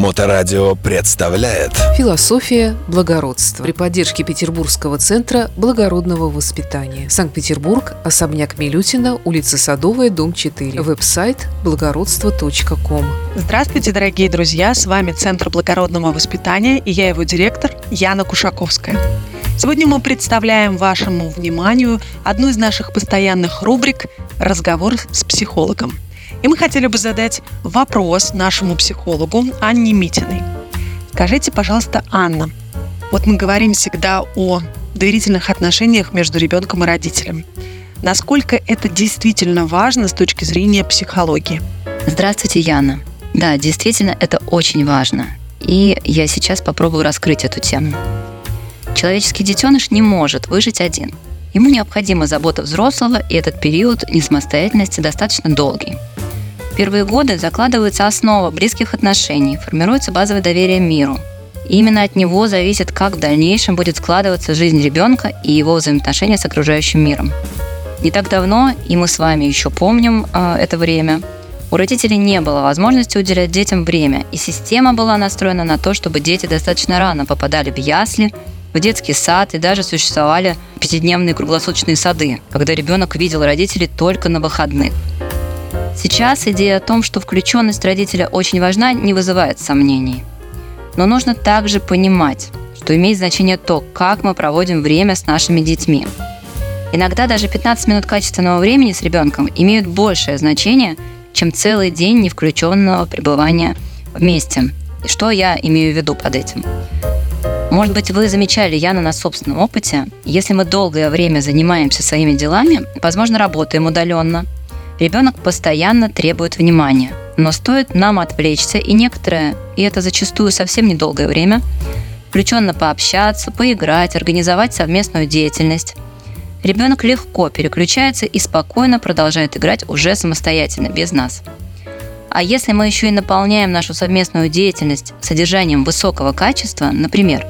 Моторадио представляет Философия благородства при поддержке Петербургского центра благородного воспитания. Санкт-Петербург, особняк Милютина, улица Садовая, дом 4. Веб-сайт благородство.ком. Здравствуйте, дорогие друзья! С вами Центр благородного воспитания и я его директор Яна Кушаковская. Сегодня мы представляем вашему вниманию одну из наших постоянных рубрик «Разговор с психологом». И мы хотели бы задать вопрос нашему психологу Анне Митиной. Скажите, пожалуйста, Анна, вот мы говорим всегда о доверительных отношениях между ребенком и родителем. Насколько это действительно важно с точки зрения психологии? Здравствуйте, Яна. Да, действительно, это очень важно. И я сейчас попробую раскрыть эту тему. Человеческий детеныш не может выжить один. Ему необходима забота взрослого, и этот период несамостоятельности достаточно долгий первые годы закладывается основа близких отношений, формируется базовое доверие миру. И именно от него зависит, как в дальнейшем будет складываться жизнь ребенка и его взаимоотношения с окружающим миром. Не так давно, и мы с вами еще помним э, это время, у родителей не было возможности уделять детям время, и система была настроена на то, чтобы дети достаточно рано попадали в ясли, в детский сад и даже существовали пятидневные круглосуточные сады, когда ребенок видел родителей только на выходных. Сейчас идея о том, что включенность родителя очень важна, не вызывает сомнений. Но нужно также понимать, что имеет значение то, как мы проводим время с нашими детьми. Иногда даже 15 минут качественного времени с ребенком имеют большее значение, чем целый день невключенного пребывания вместе. И что я имею в виду под этим? Может быть, вы замечали, Яна, на собственном опыте, если мы долгое время занимаемся своими делами, возможно, работаем удаленно – Ребенок постоянно требует внимания, но стоит нам отвлечься и некоторое, и это зачастую совсем недолгое время, включенно пообщаться, поиграть, организовать совместную деятельность. Ребенок легко переключается и спокойно продолжает играть уже самостоятельно, без нас. А если мы еще и наполняем нашу совместную деятельность содержанием высокого качества, например,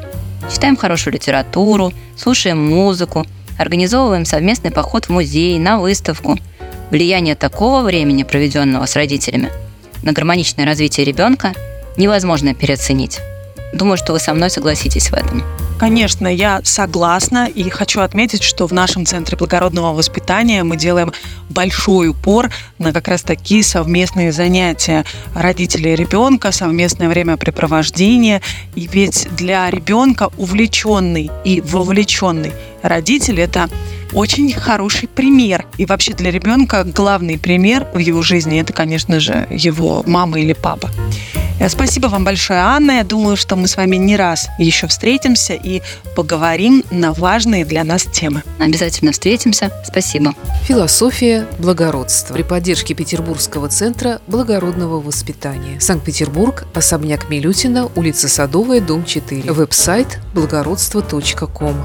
читаем хорошую литературу, слушаем музыку, организовываем совместный поход в музей, на выставку – Влияние такого времени, проведенного с родителями, на гармоничное развитие ребенка невозможно переоценить. Думаю, что вы со мной согласитесь в этом. Конечно, я согласна и хочу отметить, что в нашем Центре благородного воспитания мы делаем большой упор на как раз такие совместные занятия родителей и ребенка, совместное времяпрепровождение. И ведь для ребенка увлеченный и вовлеченный родитель – это очень хороший пример. И вообще для ребенка главный пример в его жизни это, конечно же, его мама или папа. Э, спасибо вам большое, Анна. Я думаю, что мы с вами не раз еще встретимся и поговорим на важные для нас темы. Обязательно встретимся. Спасибо. Философия благородства при поддержке Петербургского центра благородного воспитания. Санкт-Петербург, особняк Милютина, улица Садовая, дом 4. Веб-сайт благородство.ком.